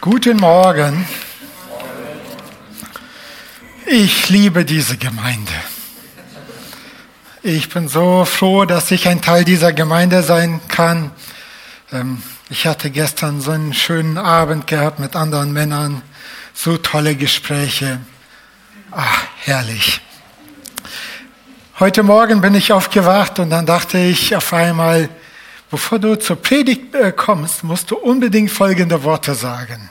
Guten Morgen. Ich liebe diese Gemeinde. Ich bin so froh, dass ich ein Teil dieser Gemeinde sein kann. Ähm, ich hatte gestern so einen schönen Abend gehabt mit anderen Männern, so tolle Gespräche. Ach, herrlich. Heute Morgen bin ich aufgewacht und dann dachte ich auf einmal, bevor du zur Predigt äh, kommst, musst du unbedingt folgende Worte sagen.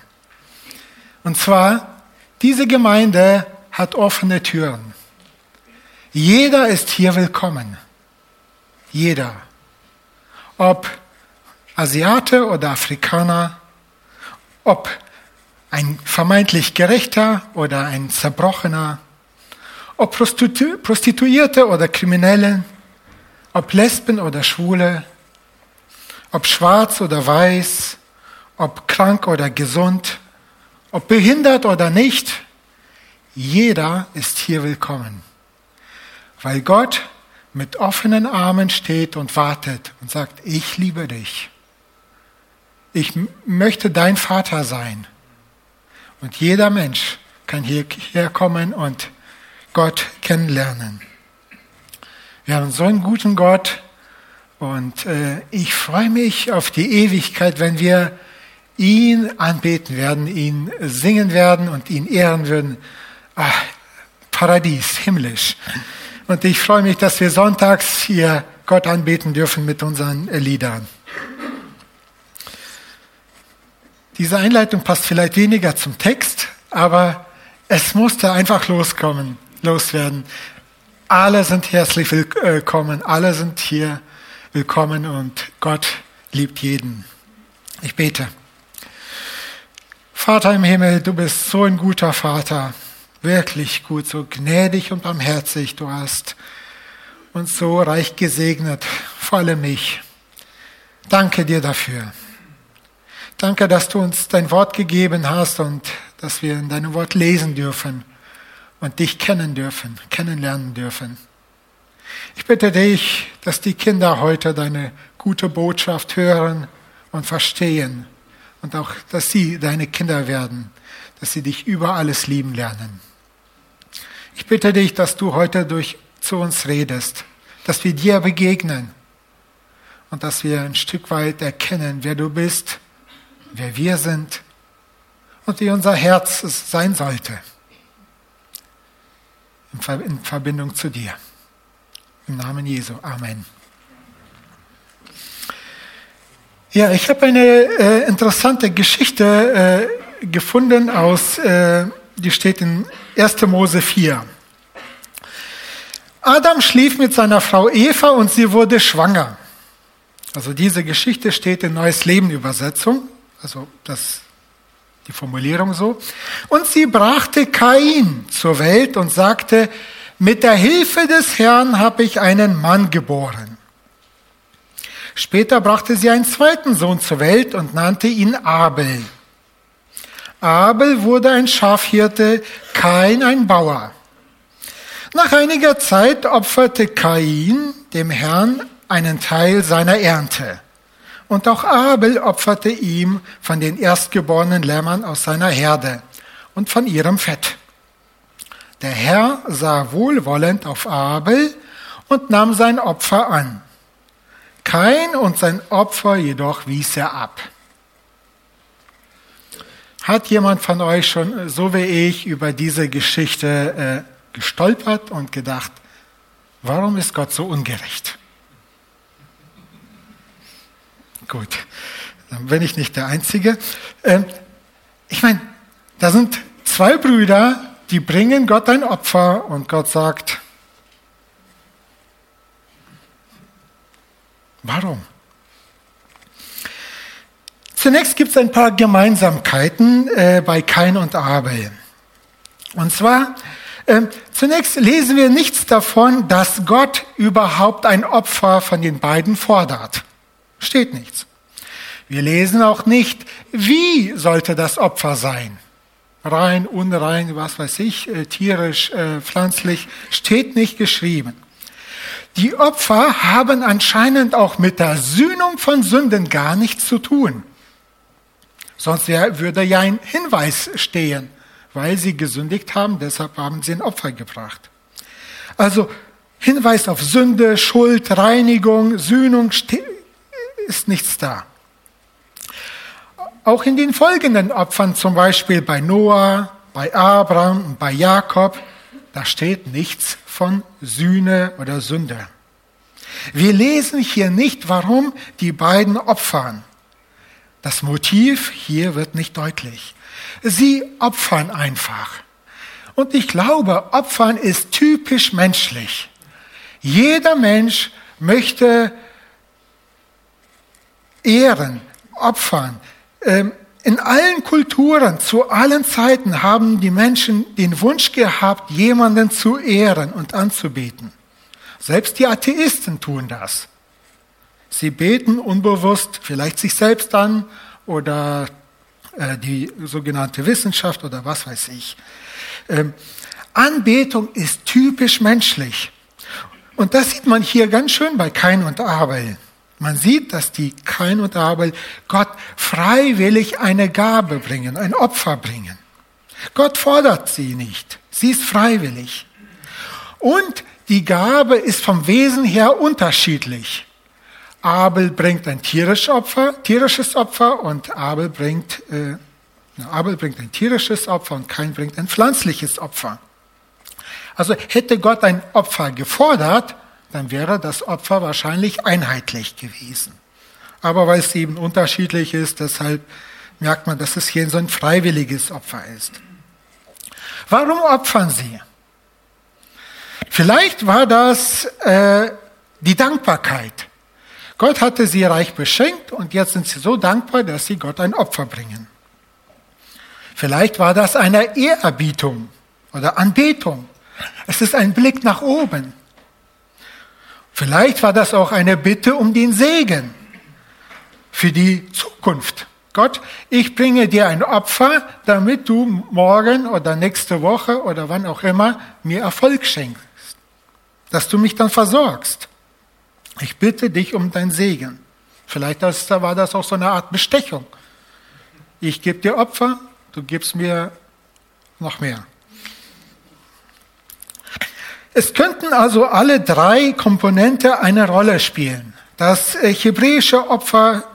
Und zwar, diese Gemeinde hat offene Türen. Jeder ist hier willkommen. Jeder. Ob Asiate oder Afrikaner, ob ein vermeintlich Gerechter oder ein Zerbrochener, ob Prostitu Prostituierte oder Kriminelle, ob Lesben oder Schwule, ob schwarz oder weiß, ob krank oder gesund, ob behindert oder nicht, jeder ist hier willkommen, weil Gott mit offenen Armen steht und wartet und sagt, ich liebe dich. Ich möchte dein Vater sein. Und jeder Mensch kann hierher kommen und Gott kennenlernen. Wir haben so einen guten Gott und äh, ich freue mich auf die Ewigkeit, wenn wir ihn anbeten werden, ihn singen werden und ihn ehren würden. Ach, Paradies, himmlisch. Und ich freue mich, dass wir sonntags hier Gott anbeten dürfen mit unseren Liedern. Diese Einleitung passt vielleicht weniger zum Text, aber es musste einfach loskommen loswerden. Alle sind herzlich willkommen, alle sind hier willkommen und Gott liebt jeden. Ich bete. Vater im Himmel, du bist so ein guter Vater, wirklich gut, so gnädig und barmherzig. Du hast uns so reich gesegnet, vor allem mich. Danke dir dafür. Danke, dass du uns dein Wort gegeben hast und dass wir in deinem Wort lesen dürfen und dich kennen dürfen, kennenlernen dürfen. Ich bitte dich, dass die Kinder heute deine gute Botschaft hören und verstehen und auch, dass sie deine Kinder werden, dass sie dich über alles lieben lernen. Ich bitte dich, dass du heute durch zu uns redest, dass wir dir begegnen und dass wir ein Stück weit erkennen, wer du bist, wer wir sind und wie unser Herz sein sollte in Verbindung zu dir. Im Namen Jesu. Amen. Ja, ich habe eine äh, interessante Geschichte äh, gefunden aus, äh, die steht in 1. Mose 4. Adam schlief mit seiner Frau Eva und sie wurde schwanger. Also diese Geschichte steht in Neues Leben Übersetzung. Also das die Formulierung so. Und sie brachte Kain zur Welt und sagte, mit der Hilfe des Herrn habe ich einen Mann geboren. Später brachte sie einen zweiten Sohn zur Welt und nannte ihn Abel. Abel wurde ein Schafhirte, Kain ein Bauer. Nach einiger Zeit opferte Kain dem Herrn einen Teil seiner Ernte. Und auch Abel opferte ihm von den erstgeborenen Lämmern aus seiner Herde und von ihrem Fett. Der Herr sah wohlwollend auf Abel und nahm sein Opfer an. Kein und sein Opfer jedoch wies er ab. Hat jemand von euch schon, so wie ich, über diese Geschichte äh, gestolpert und gedacht, warum ist Gott so ungerecht? Gut, dann bin ich nicht der Einzige. Ähm, ich meine, da sind zwei Brüder, die bringen Gott ein Opfer und Gott sagt, warum? Zunächst gibt es ein paar Gemeinsamkeiten äh, bei Kain und Abel. Und zwar, äh, zunächst lesen wir nichts davon, dass Gott überhaupt ein Opfer von den beiden fordert. Steht nichts. Wir lesen auch nicht, wie sollte das Opfer sein. Rein, unrein, was weiß ich, äh, tierisch, äh, pflanzlich, steht nicht geschrieben. Die Opfer haben anscheinend auch mit der Sühnung von Sünden gar nichts zu tun. Sonst würde ja ein Hinweis stehen, weil sie gesündigt haben, deshalb haben sie ein Opfer gebracht. Also Hinweis auf Sünde, Schuld, Reinigung, Sühnung ist nichts da. Auch in den folgenden Opfern, zum Beispiel bei Noah, bei Abraham und bei Jakob, da steht nichts von Sühne oder Sünde. Wir lesen hier nicht, warum die beiden opfern. Das Motiv hier wird nicht deutlich. Sie opfern einfach. Und ich glaube, Opfern ist typisch menschlich. Jeder Mensch möchte ehren, opfern, in allen Kulturen, zu allen Zeiten haben die Menschen den Wunsch gehabt, jemanden zu ehren und anzubeten. Selbst die Atheisten tun das. Sie beten unbewusst vielleicht sich selbst an oder äh, die sogenannte Wissenschaft oder was weiß ich. Ähm, Anbetung ist typisch menschlich. Und das sieht man hier ganz schön bei Kain und Abel. Man sieht, dass die Kain und Abel Gott freiwillig eine Gabe bringen, ein Opfer bringen. Gott fordert sie nicht. Sie ist freiwillig. Und die Gabe ist vom Wesen her unterschiedlich. Abel bringt ein tierisches Opfer, tierisches Opfer und Abel bringt, äh, Abel bringt ein tierisches Opfer und Kain bringt ein pflanzliches Opfer. Also hätte Gott ein Opfer gefordert, dann wäre das Opfer wahrscheinlich einheitlich gewesen. Aber weil es eben unterschiedlich ist, deshalb merkt man, dass es hier so ein freiwilliges Opfer ist. Warum opfern sie? Vielleicht war das äh, die Dankbarkeit. Gott hatte sie reich beschenkt und jetzt sind sie so dankbar, dass sie Gott ein Opfer bringen. Vielleicht war das eine Ehrerbietung oder Anbetung. Es ist ein Blick nach oben. Vielleicht war das auch eine Bitte um den Segen für die Zukunft. Gott, ich bringe dir ein Opfer, damit du morgen oder nächste Woche oder wann auch immer mir Erfolg schenkst, dass du mich dann versorgst. Ich bitte dich um dein Segen. Vielleicht war das auch so eine Art Bestechung. Ich gebe dir Opfer, du gibst mir noch mehr. Es könnten also alle drei Komponente eine Rolle spielen. Das äh, hebräische Opfer,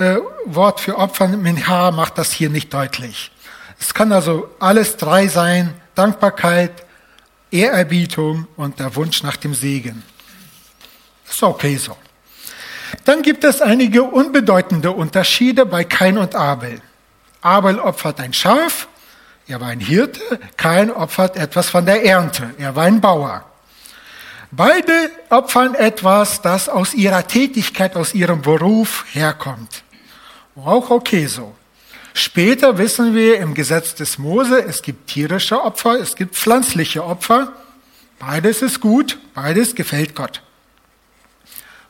äh, Wort für Opfer, Minha, macht das hier nicht deutlich. Es kann also alles drei sein, Dankbarkeit, Ehrerbietung und der Wunsch nach dem Segen. Ist okay so. Dann gibt es einige unbedeutende Unterschiede bei Kain und Abel. Abel opfert ein Schaf, er war ein Hirte, kein opfert etwas von der Ernte. Er war ein Bauer. Beide opfern etwas, das aus ihrer Tätigkeit, aus ihrem Beruf herkommt. Auch okay so. Später wissen wir im Gesetz des Mose, es gibt tierische Opfer, es gibt pflanzliche Opfer. Beides ist gut, beides gefällt Gott.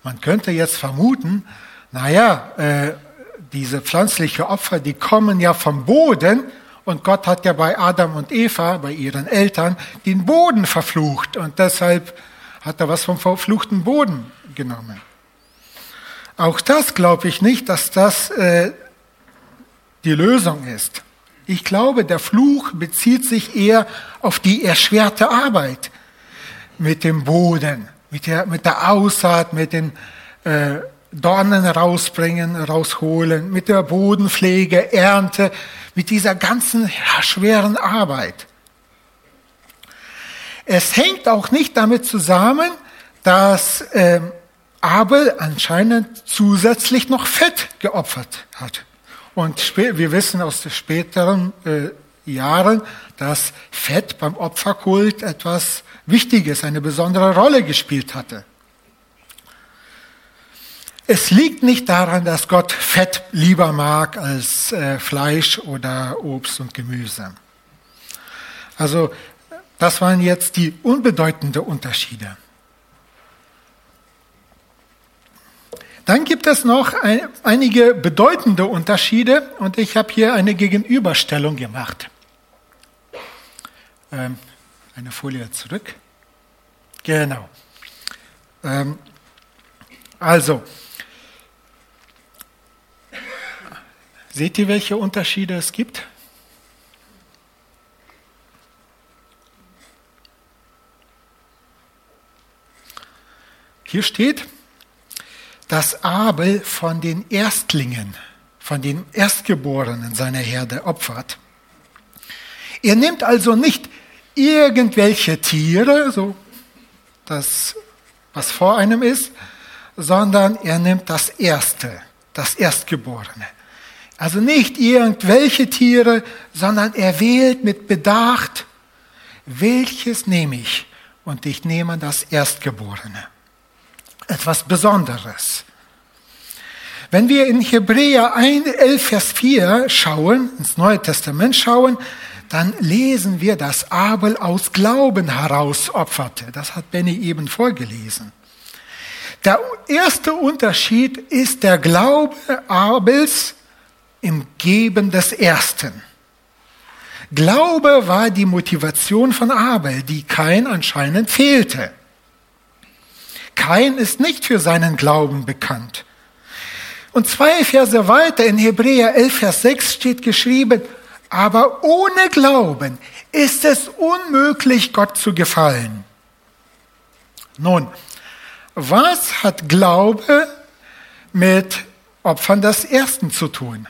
Man könnte jetzt vermuten, naja, äh, diese pflanzliche Opfer, die kommen ja vom Boden und Gott hat ja bei Adam und Eva, bei ihren Eltern, den Boden verflucht. Und deshalb hat er was vom verfluchten Boden genommen. Auch das glaube ich nicht, dass das äh, die Lösung ist. Ich glaube, der Fluch bezieht sich eher auf die erschwerte Arbeit mit dem Boden, mit der, mit der Aussaat, mit den äh, Dornen rausbringen, rausholen, mit der Bodenpflege, Ernte, mit dieser ganzen schweren Arbeit. Es hängt auch nicht damit zusammen, dass äh, Abel anscheinend zusätzlich noch Fett geopfert hat. Und wir wissen aus den späteren äh, Jahren, dass Fett beim Opferkult etwas Wichtiges, eine besondere Rolle gespielt hatte. Es liegt nicht daran, dass Gott Fett lieber mag als äh, Fleisch oder Obst und Gemüse. Also das waren jetzt die unbedeutenden Unterschiede. Dann gibt es noch ein, einige bedeutende Unterschiede und ich habe hier eine Gegenüberstellung gemacht. Ähm, eine Folie zurück. Genau. Ähm, also, Seht ihr, welche Unterschiede es gibt? Hier steht, dass Abel von den Erstlingen, von den Erstgeborenen seiner Herde opfert. Er nimmt also nicht irgendwelche Tiere, so das, was vor einem ist, sondern er nimmt das Erste, das Erstgeborene. Also nicht irgendwelche Tiere, sondern er wählt mit Bedacht, welches nehme ich? Und ich nehme das Erstgeborene etwas Besonderes. Wenn wir in Hebräer 11, Vers 4 schauen, ins Neue Testament schauen, dann lesen wir, dass Abel aus Glauben heraus opferte. Das hat Benny eben vorgelesen. Der erste Unterschied ist der Glaube Abels im Geben des Ersten. Glaube war die Motivation von Abel, die kein anscheinend fehlte. Kain ist nicht für seinen Glauben bekannt. Und zwei Verse weiter in Hebräer 11, Vers 6 steht geschrieben, aber ohne Glauben ist es unmöglich, Gott zu gefallen. Nun, was hat Glaube mit Opfern des Ersten zu tun?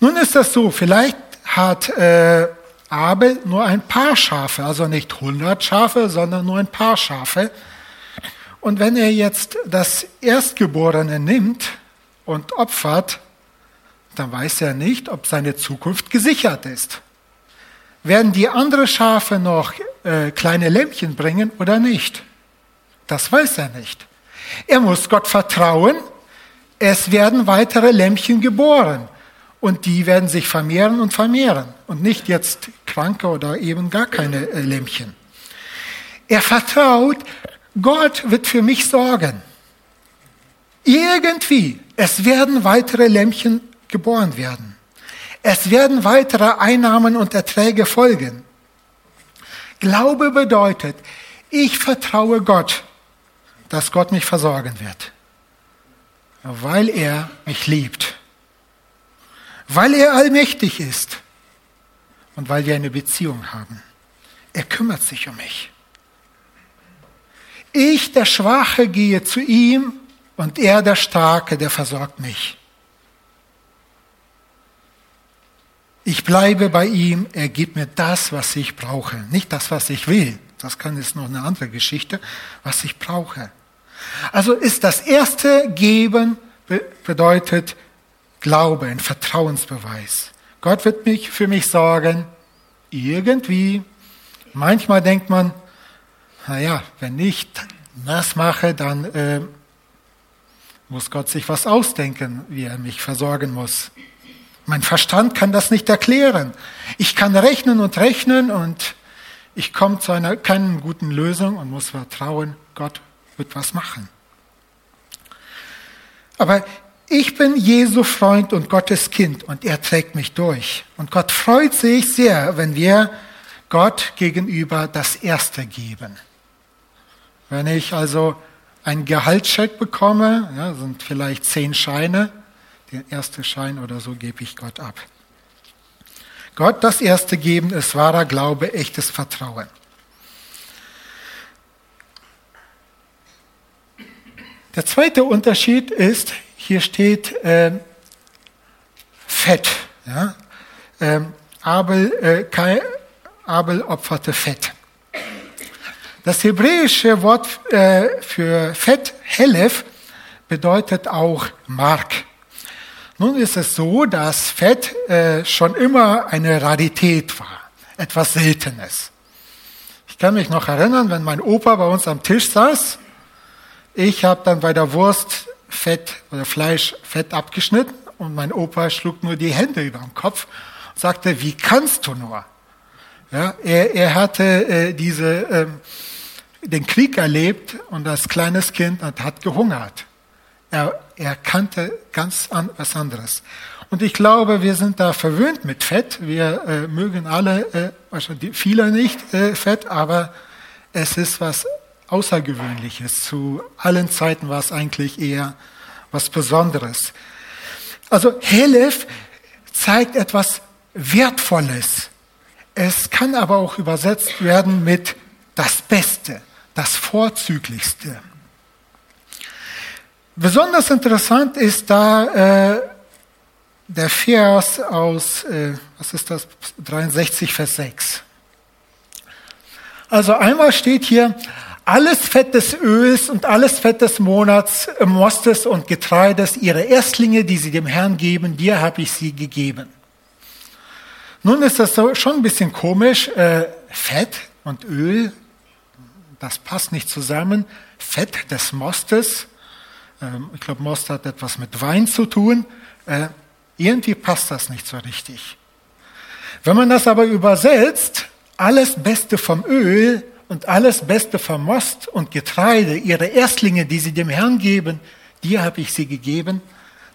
Nun ist das so, vielleicht hat äh, Abel nur ein paar Schafe, also nicht hundert Schafe, sondern nur ein paar Schafe. Und wenn er jetzt das Erstgeborene nimmt und opfert, dann weiß er nicht, ob seine Zukunft gesichert ist. Werden die anderen Schafe noch äh, kleine Lämpchen bringen oder nicht? Das weiß er nicht. Er muss Gott vertrauen, es werden weitere Lämpchen geboren und die werden sich vermehren und vermehren und nicht jetzt kranke oder eben gar keine äh, Lämpchen. Er vertraut, Gott wird für mich sorgen. Irgendwie, es werden weitere Lämmchen geboren werden. Es werden weitere Einnahmen und Erträge folgen. Glaube bedeutet, ich vertraue Gott, dass Gott mich versorgen wird, weil er mich liebt, weil er allmächtig ist und weil wir eine Beziehung haben. Er kümmert sich um mich. Ich, der Schwache, gehe zu ihm und er, der Starke, der versorgt mich. Ich bleibe bei ihm, er gibt mir das, was ich brauche. Nicht das, was ich will. Das kann jetzt noch eine andere Geschichte, was ich brauche. Also ist das erste Geben bedeutet Glaube, ein Vertrauensbeweis. Gott wird mich für mich sorgen. Irgendwie. Manchmal denkt man, naja, wenn ich das mache, dann äh, muss Gott sich was ausdenken, wie er mich versorgen muss. Mein Verstand kann das nicht erklären. Ich kann rechnen und rechnen und ich komme zu einer keinen guten Lösung und muss vertrauen, Gott wird was machen. Aber ich bin Jesu Freund und Gottes Kind und er trägt mich durch. Und Gott freut sich sehr, wenn wir Gott gegenüber das Erste geben. Wenn ich also einen Gehaltscheck bekomme, ja, sind vielleicht zehn Scheine, der erste Schein oder so gebe ich Gott ab. Gott das erste geben ist wahrer Glaube, echtes Vertrauen. Der zweite Unterschied ist, hier steht äh, Fett. Ja? Ähm, Abel, äh, Kai, Abel opferte Fett. Das hebräische Wort äh, für Fett, Helef, bedeutet auch Mark. Nun ist es so, dass Fett äh, schon immer eine Rarität war, etwas Seltenes. Ich kann mich noch erinnern, wenn mein Opa bei uns am Tisch saß, ich habe dann bei der Wurst Fett oder Fleisch Fett abgeschnitten und mein Opa schlug nur die Hände über den Kopf und sagte, wie kannst du nur? Ja, er, er hatte äh, diese ähm, den Krieg erlebt und als kleines Kind und hat gehungert. Er, er kannte ganz an, was anderes. Und ich glaube, wir sind da verwöhnt mit Fett. Wir äh, mögen alle, äh, wahrscheinlich viele nicht äh, Fett, aber es ist was Außergewöhnliches. Zu allen Zeiten war es eigentlich eher was Besonderes. Also Helef zeigt etwas Wertvolles. Es kann aber auch übersetzt werden mit das Beste, das Vorzüglichste. Besonders interessant ist da äh, der Vers aus, äh, was ist das, 63, Vers 6. Also einmal steht hier, alles Fett des Öls und alles Fett des Monats, äh, Mostes und Getreides, ihre Erstlinge, die sie dem Herrn geben, dir habe ich sie gegeben. Nun ist das schon ein bisschen komisch, äh, Fett und Öl, das passt nicht zusammen. Fett des Mostes, äh, ich glaube, Most hat etwas mit Wein zu tun. Äh, irgendwie passt das nicht so richtig. Wenn man das aber übersetzt, alles Beste vom Öl und alles Beste vom Most und Getreide, ihre Erstlinge, die sie dem Herrn geben, dir habe ich sie gegeben,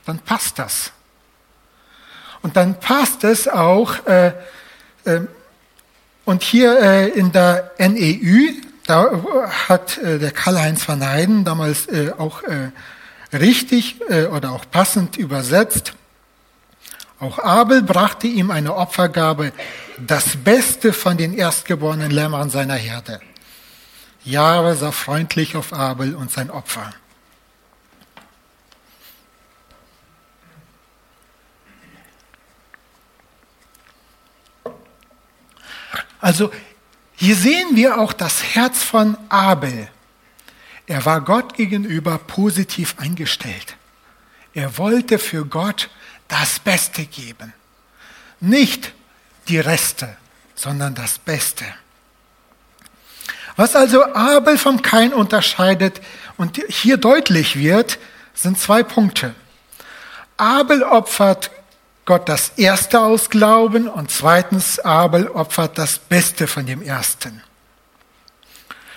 dann passt das. Und dann passt es auch, äh, äh, und hier äh, in der NEU, da hat äh, der Karl-Heinz van Heiden damals äh, auch äh, richtig äh, oder auch passend übersetzt, auch Abel brachte ihm eine Opfergabe, das Beste von den erstgeborenen Lämmern seiner Herde. Jahre sah freundlich auf Abel und sein Opfer. Also hier sehen wir auch das Herz von Abel. Er war Gott gegenüber positiv eingestellt. Er wollte für Gott das Beste geben. Nicht die Reste, sondern das Beste. Was also Abel vom Kain unterscheidet und hier deutlich wird, sind zwei Punkte. Abel opfert Gott das Erste aus Glauben und zweitens Abel opfert das Beste von dem Ersten.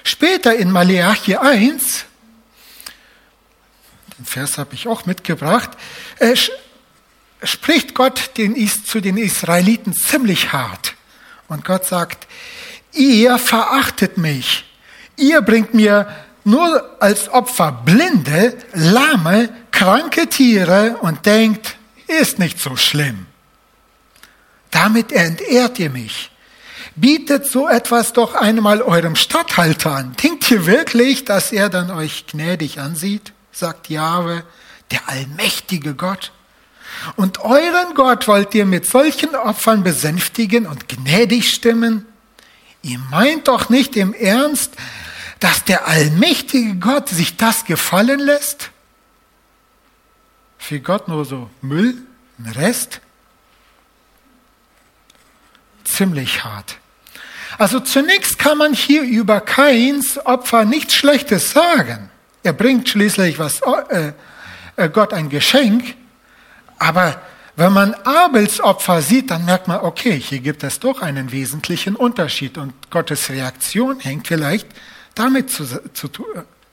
Später in Maleachi 1, den Vers habe ich auch mitgebracht, äh, spricht Gott den, zu den Israeliten ziemlich hart. Und Gott sagt, ihr verachtet mich. Ihr bringt mir nur als Opfer blinde, lahme, kranke Tiere und denkt, ist nicht so schlimm. Damit entehrt ihr mich. Bietet so etwas doch einmal eurem Statthalter an. Denkt ihr wirklich, dass er dann euch gnädig ansieht? sagt Jahwe, der allmächtige Gott. Und euren Gott wollt ihr mit solchen Opfern besänftigen und gnädig stimmen? Ihr meint doch nicht im Ernst, dass der allmächtige Gott sich das gefallen lässt? Für Gott nur so Müll, ein Rest? Ziemlich hart. Also zunächst kann man hier über Kains Opfer nichts Schlechtes sagen. Er bringt schließlich was, äh, äh Gott ein Geschenk, aber wenn man Abels Opfer sieht, dann merkt man, okay, hier gibt es doch einen wesentlichen Unterschied und Gottes Reaktion hängt vielleicht damit zu,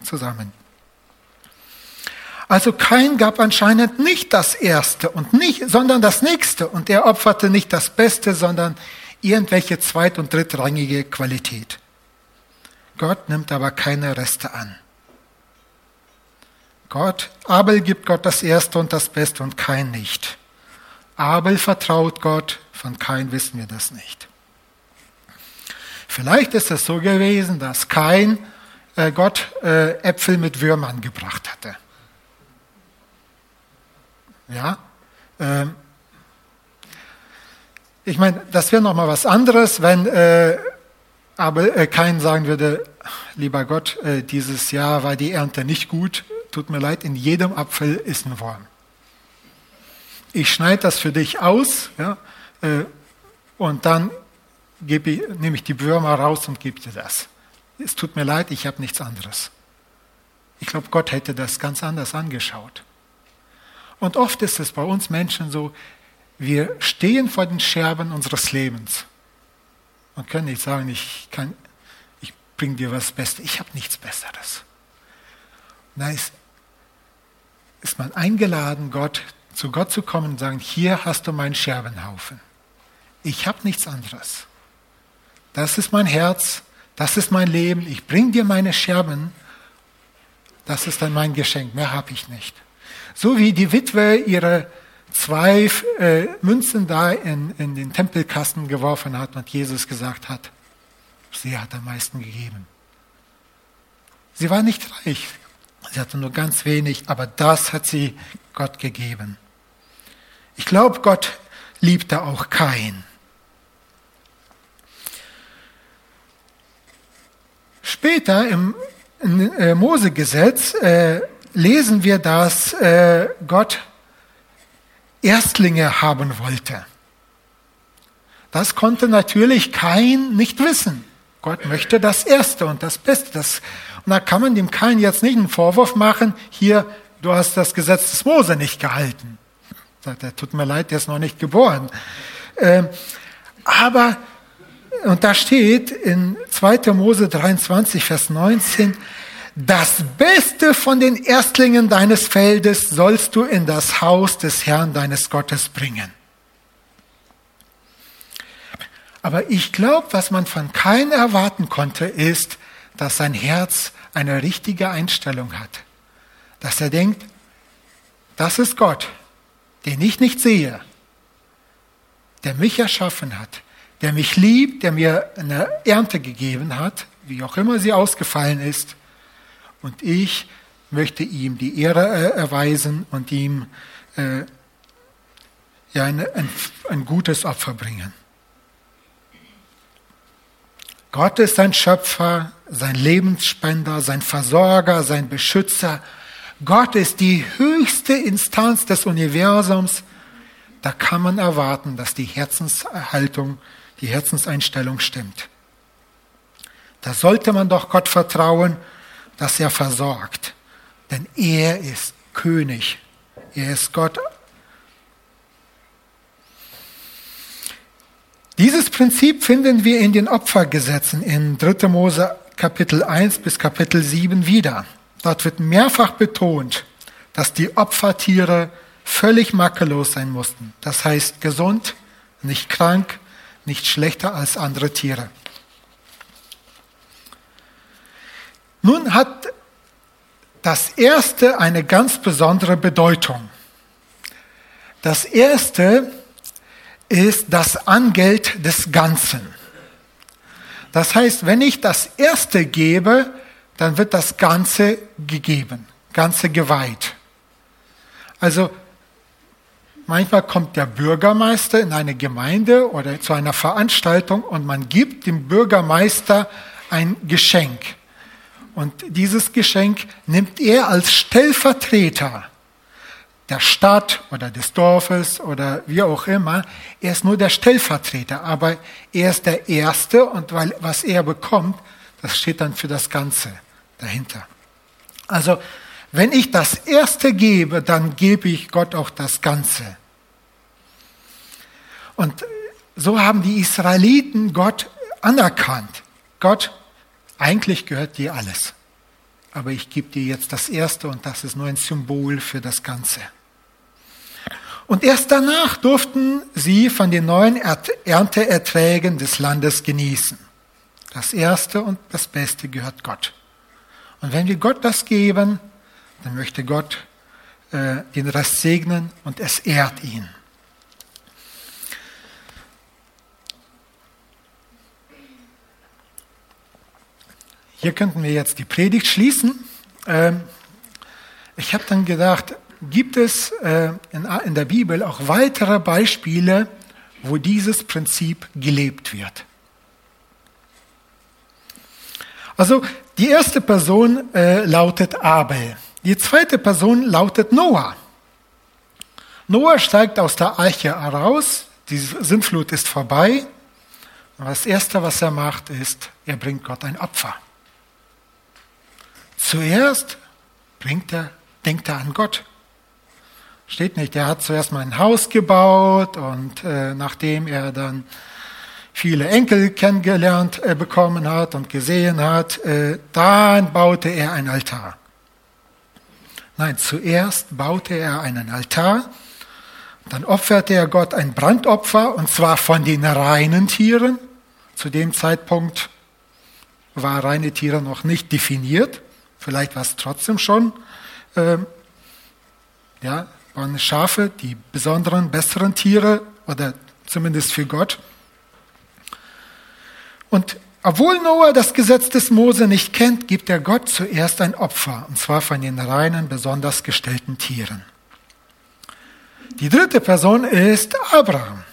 zusammen. Also Kain gab anscheinend nicht das Erste und nicht, sondern das Nächste und er opferte nicht das Beste, sondern irgendwelche zweit- und drittrangige Qualität. Gott nimmt aber keine Reste an. Gott, Abel gibt Gott das Erste und das Beste und kein nicht. Abel vertraut Gott, von kein wissen wir das nicht. Vielleicht ist es so gewesen, dass kein äh, Gott äh, Äpfel mit Würmern gebracht hatte. Ja, ähm, ich meine, das wäre noch mal was anderes, wenn äh, aber äh, sagen würde, lieber Gott, dieses Jahr war die Ernte nicht gut, tut mir leid, in jedem Apfel ist ein Wurm. Ich schneide das für dich aus ja, äh, und dann ich, nehme ich die Würmer raus und gebe dir das. Es tut mir leid, ich habe nichts anderes. Ich glaube, Gott hätte das ganz anders angeschaut. Und oft ist es bei uns Menschen so, wir stehen vor den Scherben unseres Lebens und können nicht sagen, ich, ich bringe dir was Bestes. Ich habe nichts Besseres. Nein, ist man eingeladen, Gott, zu Gott zu kommen und sagen, hier hast du meinen Scherbenhaufen. Ich habe nichts anderes. Das ist mein Herz, das ist mein Leben, ich bringe dir meine Scherben, das ist dann mein Geschenk, mehr habe ich nicht. So wie die Witwe ihre zwei äh, Münzen da in, in den Tempelkasten geworfen hat und Jesus gesagt hat, sie hat am meisten gegeben. Sie war nicht reich, sie hatte nur ganz wenig, aber das hat sie Gott gegeben. Ich glaube, Gott liebte auch Kain. Später im, äh, Mosegesetz äh, lesen wir, dass äh, Gott Erstlinge haben wollte. Das konnte natürlich kein nicht wissen. Gott möchte das Erste und das Beste. Das, und da kann man dem Kain jetzt nicht einen Vorwurf machen, hier, du hast das Gesetz des Mose nicht gehalten. Sagt er, tut mir leid, der ist noch nicht geboren. Ähm, aber, und da steht in 2. Mose 23, Vers 19, das Beste von den Erstlingen deines Feldes sollst du in das Haus des Herrn deines Gottes bringen. Aber ich glaube, was man von keinem erwarten konnte, ist, dass sein Herz eine richtige Einstellung hat. Dass er denkt, das ist Gott, den ich nicht sehe, der mich erschaffen hat, der mich liebt, der mir eine Ernte gegeben hat, wie auch immer sie ausgefallen ist. Und ich möchte ihm die Ehre äh, erweisen und ihm äh, ja, ein, ein, ein gutes Opfer bringen. Gott ist sein Schöpfer, sein Lebensspender, sein Versorger, sein Beschützer. Gott ist die höchste Instanz des Universums. Da kann man erwarten, dass die Herzenshaltung, die Herzenseinstellung stimmt. Da sollte man doch Gott vertrauen dass er versorgt. Denn er ist König. Er ist Gott. Dieses Prinzip finden wir in den Opfergesetzen in 3. Mose Kapitel 1 bis Kapitel 7 wieder. Dort wird mehrfach betont, dass die Opfertiere völlig makellos sein mussten. Das heißt gesund, nicht krank, nicht schlechter als andere Tiere. Nun hat das erste eine ganz besondere Bedeutung. Das erste ist das Angeld des Ganzen. Das heißt, wenn ich das erste gebe, dann wird das Ganze gegeben, Ganze geweiht. Also manchmal kommt der Bürgermeister in eine Gemeinde oder zu einer Veranstaltung und man gibt dem Bürgermeister ein Geschenk. Und dieses Geschenk nimmt er als Stellvertreter der Stadt oder des Dorfes oder wie auch immer. Er ist nur der Stellvertreter, aber er ist der Erste und weil, was er bekommt, das steht dann für das Ganze dahinter. Also, wenn ich das Erste gebe, dann gebe ich Gott auch das Ganze. Und so haben die Israeliten Gott anerkannt. Gott eigentlich gehört dir alles. Aber ich gebe dir jetzt das Erste und das ist nur ein Symbol für das Ganze. Und erst danach durften sie von den neuen Ernteerträgen des Landes genießen. Das Erste und das Beste gehört Gott. Und wenn wir Gott das geben, dann möchte Gott äh, den Rest segnen und es ehrt ihn. Hier könnten wir jetzt die Predigt schließen. Ähm, ich habe dann gedacht, gibt es äh, in der Bibel auch weitere Beispiele, wo dieses Prinzip gelebt wird? Also die erste Person äh, lautet Abel. Die zweite Person lautet Noah. Noah steigt aus der Arche heraus, die Sintflut ist vorbei. Und das Erste, was er macht, ist, er bringt Gott ein Opfer. Zuerst bringt er, denkt er an Gott. Steht nicht, er hat zuerst mal ein Haus gebaut und äh, nachdem er dann viele Enkel kennengelernt äh, bekommen hat und gesehen hat, äh, dann baute er ein Altar. Nein, zuerst baute er einen Altar, dann opferte er Gott ein Brandopfer und zwar von den reinen Tieren. Zu dem Zeitpunkt war reine Tiere noch nicht definiert. Vielleicht war es trotzdem schon, äh, ja, waren Schafe, die besonderen, besseren Tiere oder zumindest für Gott. Und obwohl Noah das Gesetz des Mose nicht kennt, gibt er Gott zuerst ein Opfer, und zwar von den reinen, besonders gestellten Tieren. Die dritte Person ist Abraham.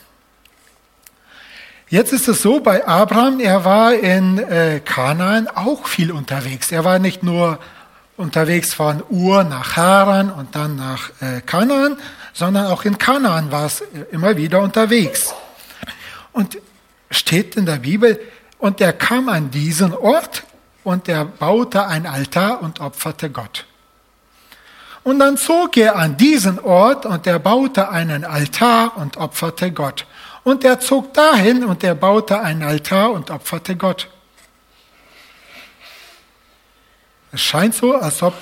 Jetzt ist es so bei Abraham, er war in äh, Kanaan auch viel unterwegs. Er war nicht nur unterwegs von Ur nach Haran und dann nach äh, Kanaan, sondern auch in Kanaan war es immer wieder unterwegs. Und steht in der Bibel, und er kam an diesen Ort und er baute ein Altar und opferte Gott. Und dann zog er an diesen Ort und er baute einen Altar und opferte Gott. Und er zog dahin und er baute einen Altar und opferte Gott. Es scheint so, als ob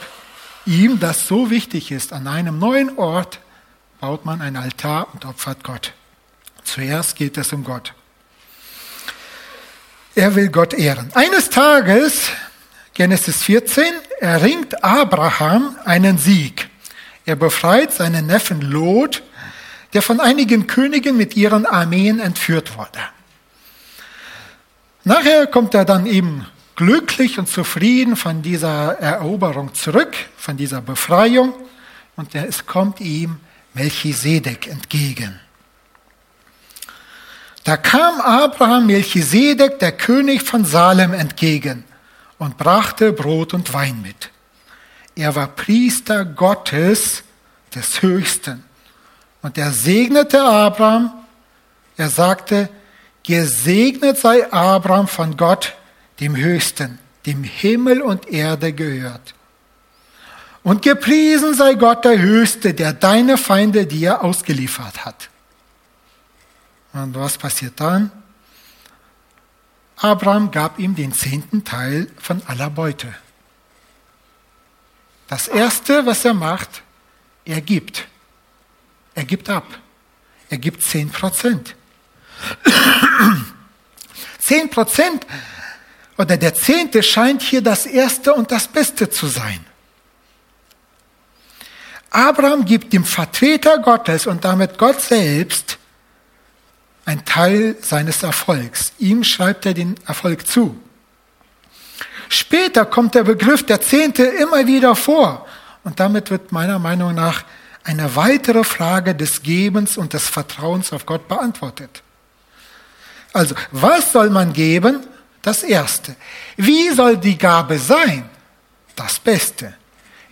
ihm das so wichtig ist. An einem neuen Ort baut man ein Altar und opfert Gott. Zuerst geht es um Gott. Er will Gott ehren. Eines Tages, Genesis 14, erringt Abraham einen Sieg. Er befreit seinen Neffen Lot, der von einigen Königen mit ihren Armeen entführt wurde. Nachher kommt er dann eben glücklich und zufrieden von dieser Eroberung zurück, von dieser Befreiung, und es kommt ihm Melchisedek entgegen. Da kam Abraham Melchisedek, der König von Salem, entgegen und brachte Brot und Wein mit. Er war Priester Gottes des Höchsten. Und er segnete Abraham. Er sagte, gesegnet sei Abraham von Gott, dem Höchsten, dem Himmel und Erde gehört. Und gepriesen sei Gott der Höchste, der deine Feinde dir ausgeliefert hat. Und was passiert dann? Abraham gab ihm den zehnten Teil von aller Beute. Das Erste, was er macht, er gibt. Er gibt ab. Er gibt zehn Prozent. Zehn Prozent oder der Zehnte scheint hier das Erste und das Beste zu sein. Abraham gibt dem Vertreter Gottes und damit Gott selbst ein Teil seines Erfolgs. Ihm schreibt er den Erfolg zu. Später kommt der Begriff der Zehnte immer wieder vor. Und damit wird meiner Meinung nach eine weitere Frage des Gebens und des Vertrauens auf Gott beantwortet. Also, was soll man geben? Das Erste. Wie soll die Gabe sein? Das Beste.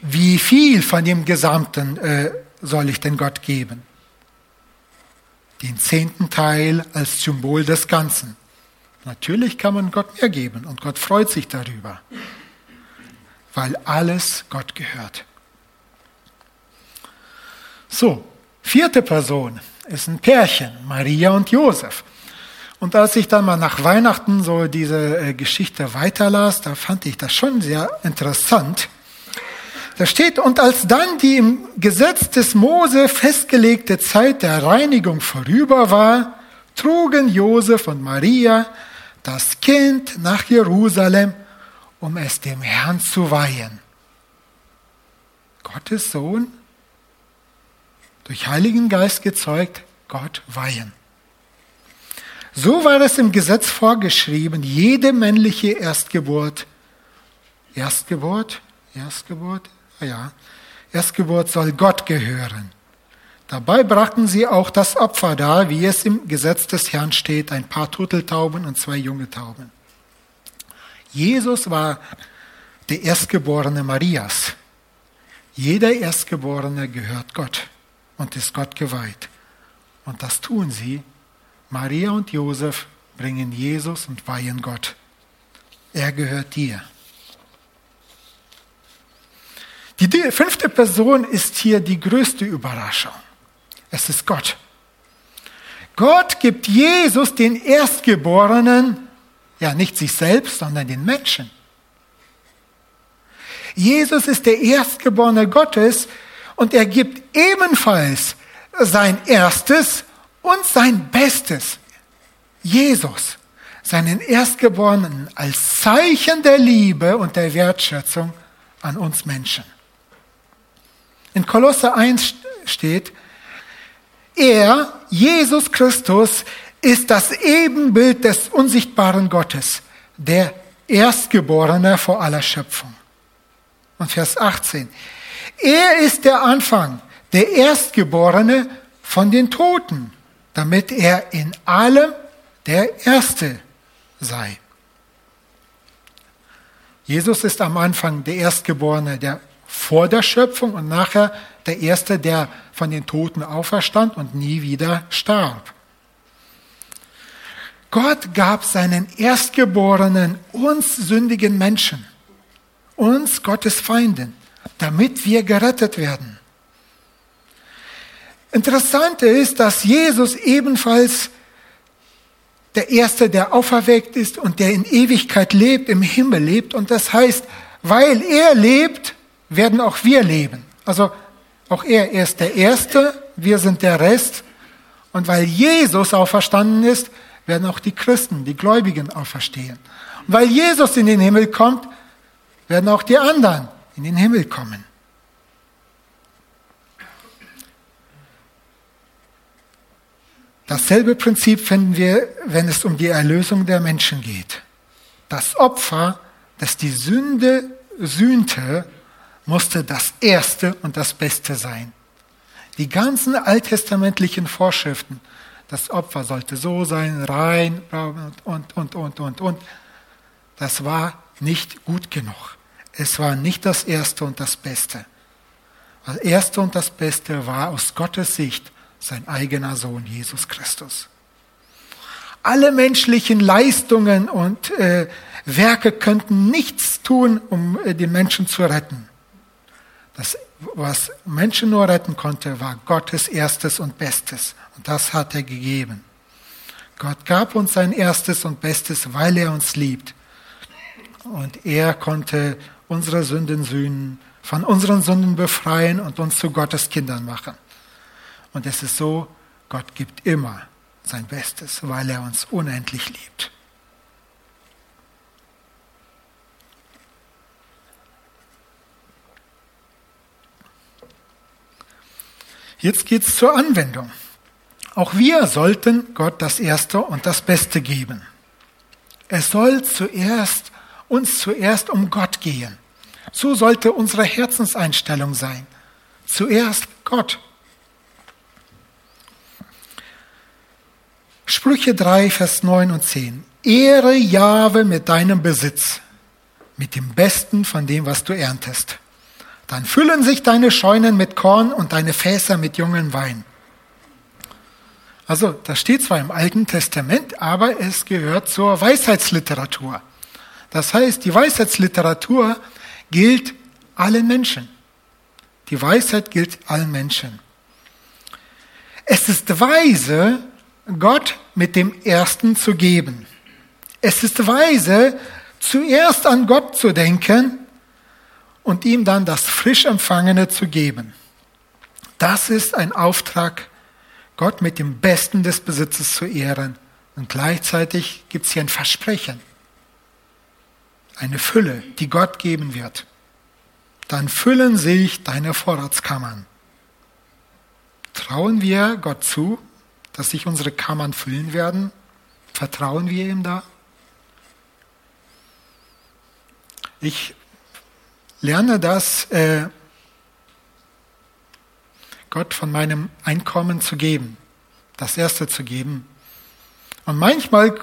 Wie viel von dem Gesamten äh, soll ich denn Gott geben? den zehnten Teil als Symbol des Ganzen. Natürlich kann man Gott mehr geben und Gott freut sich darüber, weil alles Gott gehört. So, vierte Person ist ein Pärchen, Maria und Josef. Und als ich dann mal nach Weihnachten so diese äh, Geschichte weiterlas, da fand ich das schon sehr interessant. Da steht, und als dann die im Gesetz des Mose festgelegte Zeit der Reinigung vorüber war, trugen Josef und Maria das Kind nach Jerusalem, um es dem Herrn zu weihen. Gottes Sohn, durch Heiligen Geist gezeugt, Gott weihen. So war es im Gesetz vorgeschrieben, jede männliche Erstgeburt, Erstgeburt, Erstgeburt, ja, Erstgeburt soll Gott gehören. Dabei brachten sie auch das Opfer dar, wie es im Gesetz des Herrn steht, ein paar Turteltauben und zwei junge Tauben. Jesus war der Erstgeborene Marias. Jeder Erstgeborene gehört Gott und ist Gott geweiht. Und das tun sie. Maria und Josef bringen Jesus und weihen Gott. Er gehört dir. Die fünfte Person ist hier die größte Überraschung. Es ist Gott. Gott gibt Jesus den Erstgeborenen, ja nicht sich selbst, sondern den Menschen. Jesus ist der Erstgeborene Gottes und er gibt ebenfalls sein Erstes und sein Bestes. Jesus, seinen Erstgeborenen als Zeichen der Liebe und der Wertschätzung an uns Menschen. In Kolosse 1 steht, er, Jesus Christus, ist das Ebenbild des unsichtbaren Gottes, der Erstgeborene vor aller Schöpfung. Und Vers 18. Er ist der Anfang, der Erstgeborene von den Toten, damit er in allem der Erste sei. Jesus ist am Anfang der Erstgeborene, der vor der Schöpfung und nachher der Erste, der von den Toten auferstand und nie wieder starb. Gott gab seinen Erstgeborenen uns sündigen Menschen, uns Gottes Feinden, damit wir gerettet werden. Interessant ist, dass Jesus ebenfalls der Erste, der auferweckt ist und der in Ewigkeit lebt, im Himmel lebt. Und das heißt, weil er lebt, werden auch wir leben. Also auch er, er ist der Erste, wir sind der Rest. Und weil Jesus auferstanden ist, werden auch die Christen, die Gläubigen auferstehen. Und weil Jesus in den Himmel kommt, werden auch die anderen in den Himmel kommen. Dasselbe Prinzip finden wir, wenn es um die Erlösung der Menschen geht. Das Opfer, das die Sünde sühnte, musste das Erste und das Beste sein. Die ganzen alttestamentlichen Vorschriften, das Opfer sollte so sein, rein und, und, und, und, und, das war nicht gut genug. Es war nicht das Erste und das Beste. Das Erste und das Beste war aus Gottes Sicht sein eigener Sohn Jesus Christus. Alle menschlichen Leistungen und äh, Werke könnten nichts tun, um äh, den Menschen zu retten. Das, was Menschen nur retten konnte, war Gottes erstes und Bestes. Und das hat er gegeben. Gott gab uns sein erstes und Bestes, weil er uns liebt. Und er konnte unsere Sünden sühnen, von unseren Sünden befreien und uns zu Gottes Kindern machen. Und es ist so, Gott gibt immer sein Bestes, weil er uns unendlich liebt. Jetzt geht es zur Anwendung. Auch wir sollten Gott das Erste und das Beste geben. Es soll zuerst uns zuerst um Gott gehen. So sollte unsere Herzenseinstellung sein. Zuerst Gott. Sprüche 3, Vers 9 und 10. Ehre Jahwe mit deinem Besitz, mit dem Besten von dem, was du erntest. Dann füllen sich deine Scheunen mit Korn und deine Fässer mit jungen Wein. Also, das steht zwar im Alten Testament, aber es gehört zur Weisheitsliteratur. Das heißt, die Weisheitsliteratur gilt allen Menschen. Die Weisheit gilt allen Menschen. Es ist weise, Gott mit dem Ersten zu geben. Es ist weise, zuerst an Gott zu denken und ihm dann das frisch Empfangene zu geben. Das ist ein Auftrag, Gott mit dem Besten des Besitzes zu ehren. Und gleichzeitig gibt es hier ein Versprechen, eine Fülle, die Gott geben wird. Dann füllen sich deine Vorratskammern. Trauen wir Gott zu, dass sich unsere Kammern füllen werden? Vertrauen wir ihm da? Ich lerne das, äh, Gott von meinem Einkommen zu geben, das Erste zu geben. Und manchmal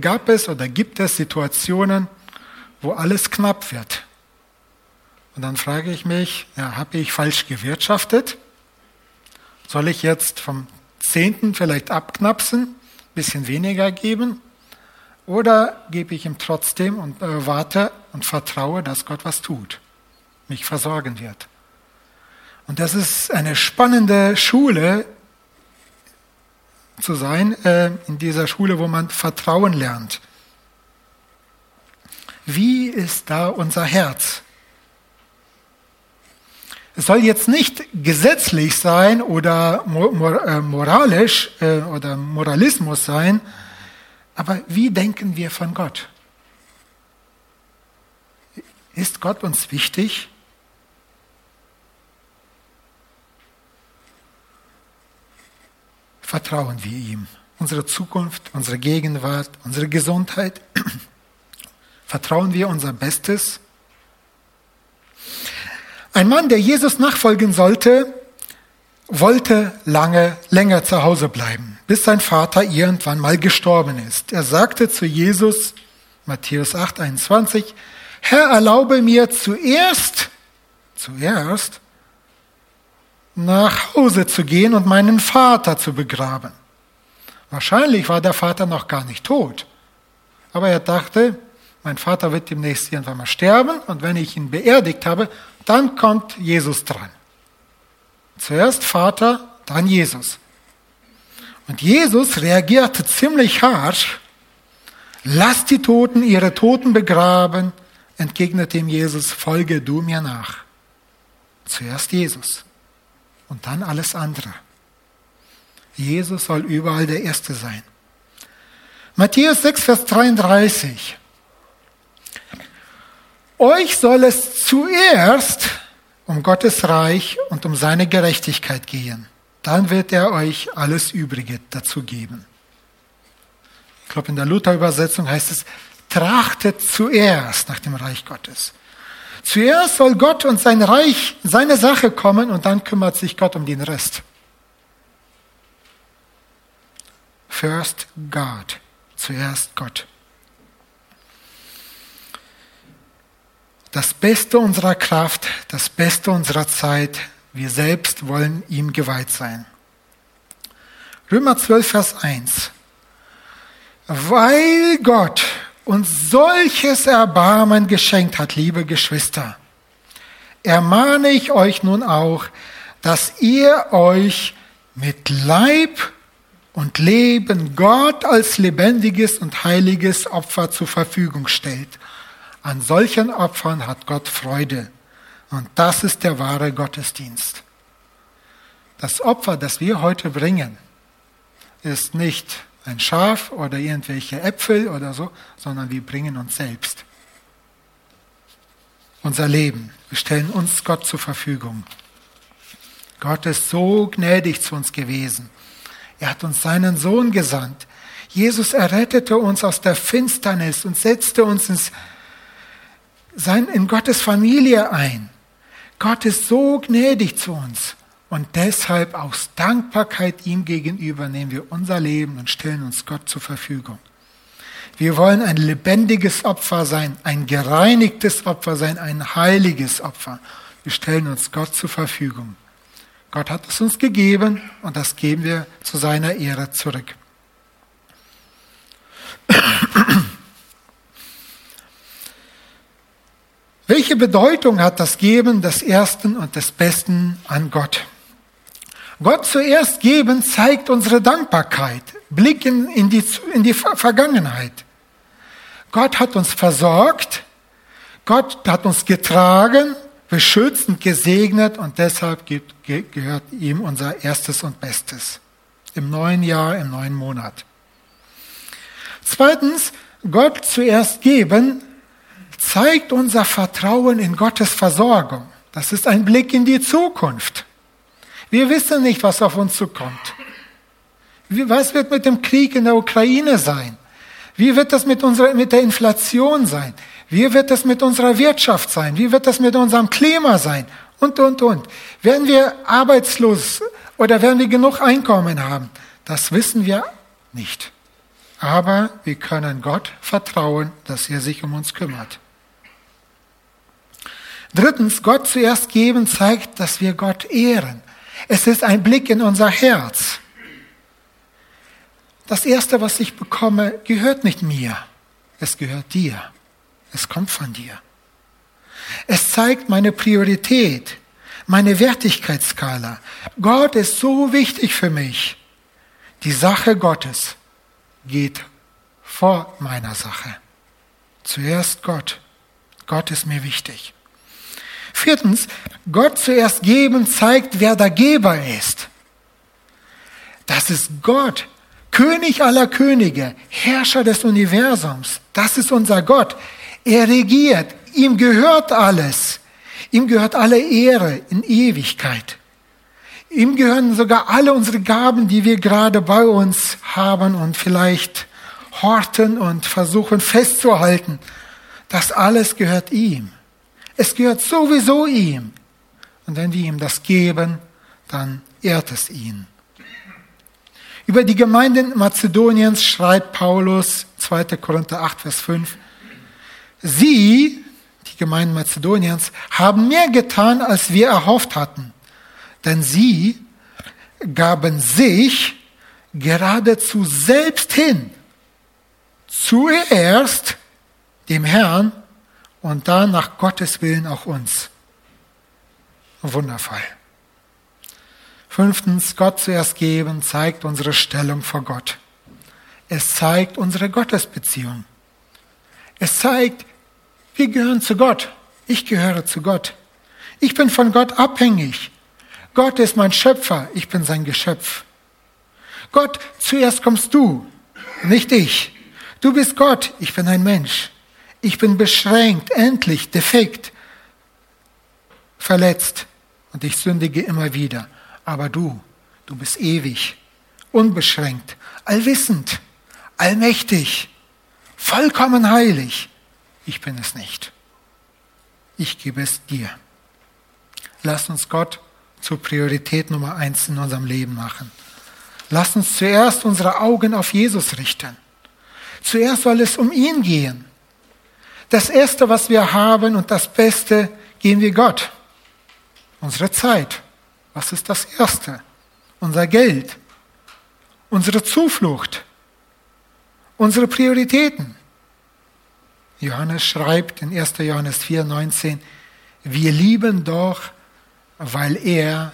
gab es oder gibt es Situationen, wo alles knapp wird. Und dann frage ich mich, ja, habe ich falsch gewirtschaftet? Soll ich jetzt vom Zehnten vielleicht abknapsen, bisschen weniger geben? Oder gebe ich ihm trotzdem und äh, warte und vertraue, dass Gott was tut, mich versorgen wird? Und das ist eine spannende Schule zu sein, äh, in dieser Schule, wo man Vertrauen lernt. Wie ist da unser Herz? Es soll jetzt nicht gesetzlich sein oder äh, moralisch äh, oder Moralismus sein, aber wie denken wir von Gott? Ist Gott uns wichtig? Vertrauen wir ihm. Unsere Zukunft, unsere Gegenwart, unsere Gesundheit. Vertrauen wir unser Bestes? Ein Mann, der Jesus nachfolgen sollte, wollte lange, länger zu Hause bleiben, bis sein Vater irgendwann mal gestorben ist. Er sagte zu Jesus, Matthäus 8, 21, Herr, erlaube mir zuerst, zuerst nach Hause zu gehen und meinen Vater zu begraben. Wahrscheinlich war der Vater noch gar nicht tot. Aber er dachte, mein Vater wird demnächst irgendwann mal sterben und wenn ich ihn beerdigt habe, dann kommt Jesus dran. Zuerst Vater, dann Jesus. Und Jesus reagierte ziemlich harsch. Lass die Toten ihre Toten begraben, entgegnete ihm Jesus, folge du mir nach. Zuerst Jesus und dann alles andere. Jesus soll überall der Erste sein. Matthäus 6, Vers 33. Euch soll es zuerst um Gottes Reich und um seine Gerechtigkeit gehen. Dann wird er euch alles Übrige dazu geben. Ich glaube, in der Luther-Übersetzung heißt es, trachtet zuerst nach dem Reich Gottes. Zuerst soll Gott und sein Reich, seine Sache kommen und dann kümmert sich Gott um den Rest. First God. Zuerst Gott. Das Beste unserer Kraft, das Beste unserer Zeit, wir selbst wollen ihm geweiht sein. Römer 12, Vers 1. Weil Gott uns solches Erbarmen geschenkt hat, liebe Geschwister, ermahne ich euch nun auch, dass ihr euch mit Leib und Leben Gott als lebendiges und heiliges Opfer zur Verfügung stellt. An solchen Opfern hat Gott Freude. Und das ist der wahre Gottesdienst. Das Opfer, das wir heute bringen, ist nicht ein Schaf oder irgendwelche Äpfel oder so, sondern wir bringen uns selbst. Unser Leben. Wir stellen uns Gott zur Verfügung. Gott ist so gnädig zu uns gewesen. Er hat uns seinen Sohn gesandt. Jesus errettete uns aus der Finsternis und setzte uns ins, sein, in Gottes Familie ein. Gott ist so gnädig zu uns. Und deshalb aus Dankbarkeit ihm gegenüber nehmen wir unser Leben und stellen uns Gott zur Verfügung. Wir wollen ein lebendiges Opfer sein, ein gereinigtes Opfer sein, ein heiliges Opfer. Wir stellen uns Gott zur Verfügung. Gott hat es uns gegeben und das geben wir zu seiner Ehre zurück. Welche Bedeutung hat das Geben des Ersten und des Besten an Gott? Gott zuerst geben zeigt unsere Dankbarkeit, blicken in die, in die Vergangenheit. Gott hat uns versorgt, Gott hat uns getragen, beschützt und gesegnet und deshalb gehört ihm unser erstes und bestes. Im neuen Jahr, im neuen Monat. Zweitens, Gott zuerst geben zeigt unser Vertrauen in Gottes Versorgung. Das ist ein Blick in die Zukunft. Wir wissen nicht, was auf uns zukommt. Was wird mit dem Krieg in der Ukraine sein? Wie wird das mit, unserer, mit der Inflation sein? Wie wird das mit unserer Wirtschaft sein? Wie wird das mit unserem Klima sein? Und, und, und. Werden wir arbeitslos oder werden wir genug Einkommen haben? Das wissen wir nicht. Aber wir können Gott vertrauen, dass er sich um uns kümmert. Drittens, Gott zuerst geben zeigt, dass wir Gott ehren. Es ist ein Blick in unser Herz. Das Erste, was ich bekomme, gehört nicht mir. Es gehört dir. Es kommt von dir. Es zeigt meine Priorität, meine Wertigkeitsskala. Gott ist so wichtig für mich. Die Sache Gottes geht vor meiner Sache. Zuerst Gott. Gott ist mir wichtig. Viertens, Gott zuerst geben zeigt, wer der Geber ist. Das ist Gott, König aller Könige, Herrscher des Universums. Das ist unser Gott. Er regiert, ihm gehört alles. Ihm gehört alle Ehre in Ewigkeit. Ihm gehören sogar alle unsere Gaben, die wir gerade bei uns haben und vielleicht horten und versuchen festzuhalten. Das alles gehört ihm. Es gehört sowieso ihm. Und wenn wir ihm das geben, dann ehrt es ihn. Über die Gemeinden Mazedoniens schreibt Paulus 2. Korinther 8, Vers 5. Sie, die Gemeinden Mazedoniens, haben mehr getan, als wir erhofft hatten denn sie gaben sich geradezu selbst hin. Zuerst dem Herrn und dann nach Gottes Willen auch uns. Wundervoll. Fünftens, Gott zuerst geben zeigt unsere Stellung vor Gott. Es zeigt unsere Gottesbeziehung. Es zeigt, wir gehören zu Gott. Ich gehöre zu Gott. Ich bin von Gott abhängig. Gott ist mein Schöpfer, ich bin sein Geschöpf. Gott, zuerst kommst du, nicht ich. Du bist Gott, ich bin ein Mensch. Ich bin beschränkt, endlich, defekt, verletzt und ich sündige immer wieder. Aber du, du bist ewig, unbeschränkt, allwissend, allmächtig, vollkommen heilig. Ich bin es nicht. Ich gebe es dir. Lass uns Gott zur Priorität Nummer eins in unserem Leben machen. Lass uns zuerst unsere Augen auf Jesus richten. Zuerst soll es um ihn gehen. Das Erste, was wir haben und das Beste, gehen wir Gott. Unsere Zeit. Was ist das Erste? Unser Geld. Unsere Zuflucht. Unsere Prioritäten. Johannes schreibt in 1. Johannes 4, 19, wir lieben doch weil er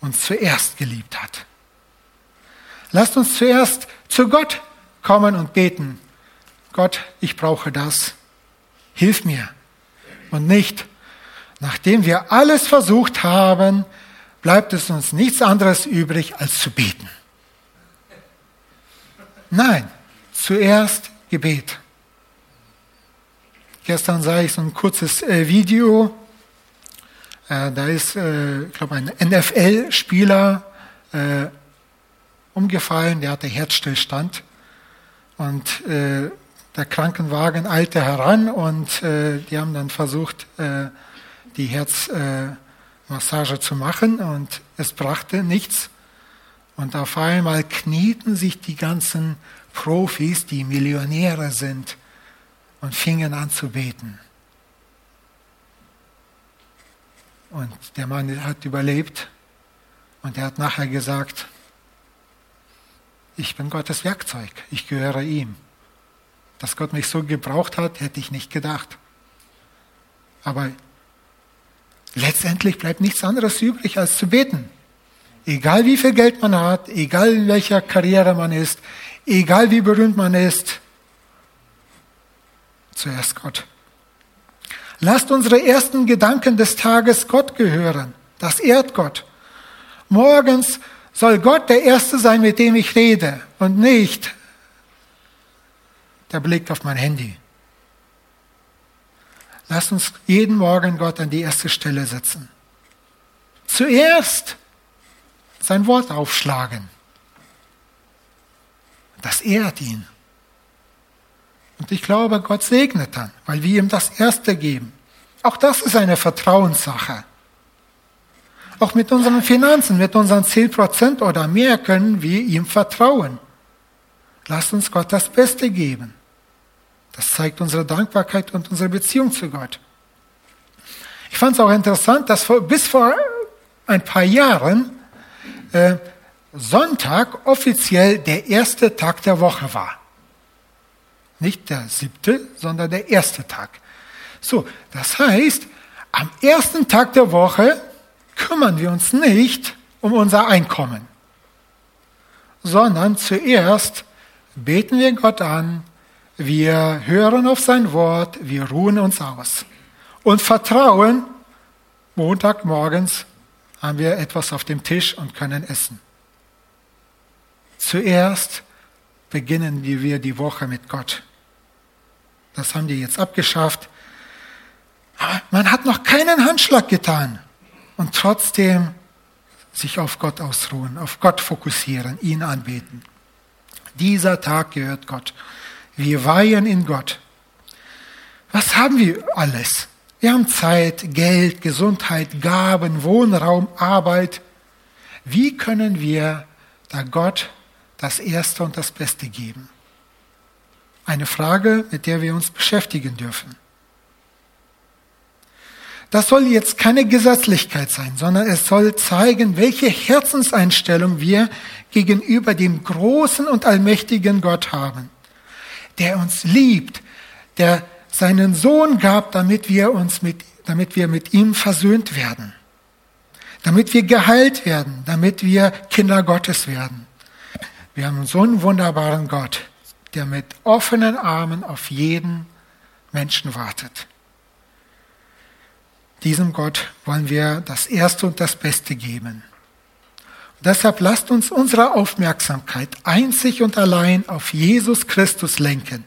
uns zuerst geliebt hat. Lasst uns zuerst zu Gott kommen und beten. Gott, ich brauche das. Hilf mir. Und nicht, nachdem wir alles versucht haben, bleibt es uns nichts anderes übrig, als zu beten. Nein, zuerst Gebet. Gestern sah ich so ein kurzes äh, Video äh, da ist, äh, ich glaube, ein NFL-Spieler äh, umgefallen, der hatte Herzstillstand. Und äh, der Krankenwagen eilte heran und äh, die haben dann versucht, äh, die Herzmassage zu machen und es brachte nichts. Und auf einmal knieten sich die ganzen Profis, die Millionäre sind, und fingen an zu beten. Und der Mann hat überlebt und er hat nachher gesagt, ich bin Gottes Werkzeug, ich gehöre ihm. Dass Gott mich so gebraucht hat, hätte ich nicht gedacht. Aber letztendlich bleibt nichts anderes übrig, als zu beten. Egal wie viel Geld man hat, egal in welcher Karriere man ist, egal wie berühmt man ist, zuerst Gott. Lasst unsere ersten Gedanken des Tages Gott gehören. Das ehrt Gott. Morgens soll Gott der Erste sein, mit dem ich rede und nicht der Blick auf mein Handy. Lasst uns jeden Morgen Gott an die erste Stelle setzen. Zuerst sein Wort aufschlagen. Das ehrt ihn. Und ich glaube, Gott segnet dann, weil wir ihm das Erste geben. Auch das ist eine Vertrauenssache. Auch mit unseren Finanzen, mit unseren 10% oder mehr können wir ihm vertrauen. Lasst uns Gott das Beste geben. Das zeigt unsere Dankbarkeit und unsere Beziehung zu Gott. Ich fand es auch interessant, dass vor, bis vor ein paar Jahren äh, Sonntag offiziell der erste Tag der Woche war. Nicht der siebte, sondern der erste Tag. So, das heißt, am ersten Tag der Woche kümmern wir uns nicht um unser Einkommen, sondern zuerst beten wir Gott an, wir hören auf sein Wort, wir ruhen uns aus und vertrauen, Montagmorgens haben wir etwas auf dem Tisch und können essen. Zuerst beginnen wir die Woche mit Gott. Das haben die jetzt abgeschafft. Aber man hat noch keinen Handschlag getan. Und trotzdem sich auf Gott ausruhen, auf Gott fokussieren, ihn anbeten. Dieser Tag gehört Gott. Wir weihen in Gott. Was haben wir alles? Wir haben Zeit, Geld, Gesundheit, Gaben, Wohnraum, Arbeit. Wie können wir da Gott das Erste und das Beste geben? Eine Frage, mit der wir uns beschäftigen dürfen. Das soll jetzt keine Gesetzlichkeit sein, sondern es soll zeigen, welche Herzenseinstellung wir gegenüber dem großen und allmächtigen Gott haben, der uns liebt, der seinen Sohn gab, damit wir uns mit, damit wir mit ihm versöhnt werden, damit wir geheilt werden, damit wir Kinder Gottes werden. Wir haben so einen wunderbaren Gott, der mit offenen Armen auf jeden Menschen wartet. Diesem Gott wollen wir das Erste und das Beste geben. Deshalb lasst uns unsere Aufmerksamkeit einzig und allein auf Jesus Christus lenken,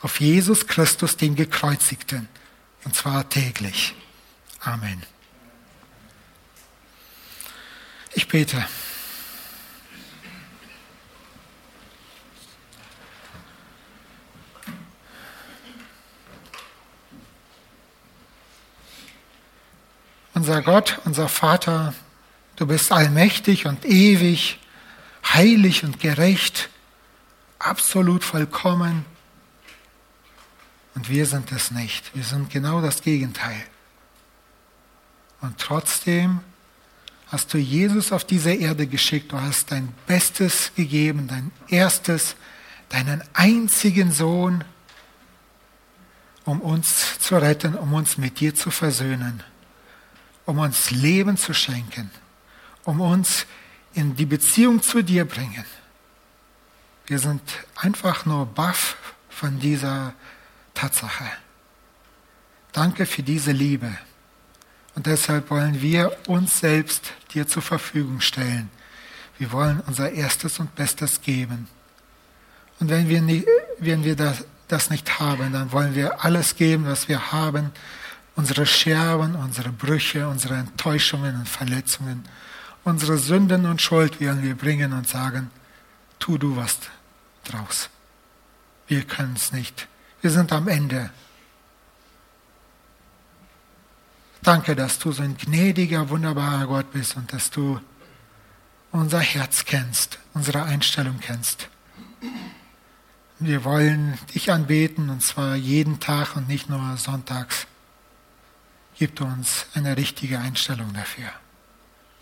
auf Jesus Christus, den Gekreuzigten, und zwar täglich. Amen. Ich bete. Unser Gott, unser Vater, du bist allmächtig und ewig, heilig und gerecht, absolut vollkommen. Und wir sind es nicht. Wir sind genau das Gegenteil. Und trotzdem hast du Jesus auf diese Erde geschickt. Du hast dein Bestes gegeben, dein erstes, deinen einzigen Sohn, um uns zu retten, um uns mit dir zu versöhnen um uns Leben zu schenken, um uns in die Beziehung zu dir bringen. Wir sind einfach nur baff von dieser Tatsache. Danke für diese Liebe. Und deshalb wollen wir uns selbst dir zur Verfügung stellen. Wir wollen unser Erstes und Bestes geben. Und wenn wir, nie, wenn wir das, das nicht haben, dann wollen wir alles geben, was wir haben, unsere Scherben, unsere Brüche, unsere Enttäuschungen und Verletzungen, unsere Sünden und Schuld werden wir bringen und sagen, tu du was draus. Wir können es nicht. Wir sind am Ende. Danke, dass du so ein gnädiger, wunderbarer Gott bist und dass du unser Herz kennst, unsere Einstellung kennst. Wir wollen dich anbeten und zwar jeden Tag und nicht nur sonntags gibt uns eine richtige Einstellung dafür.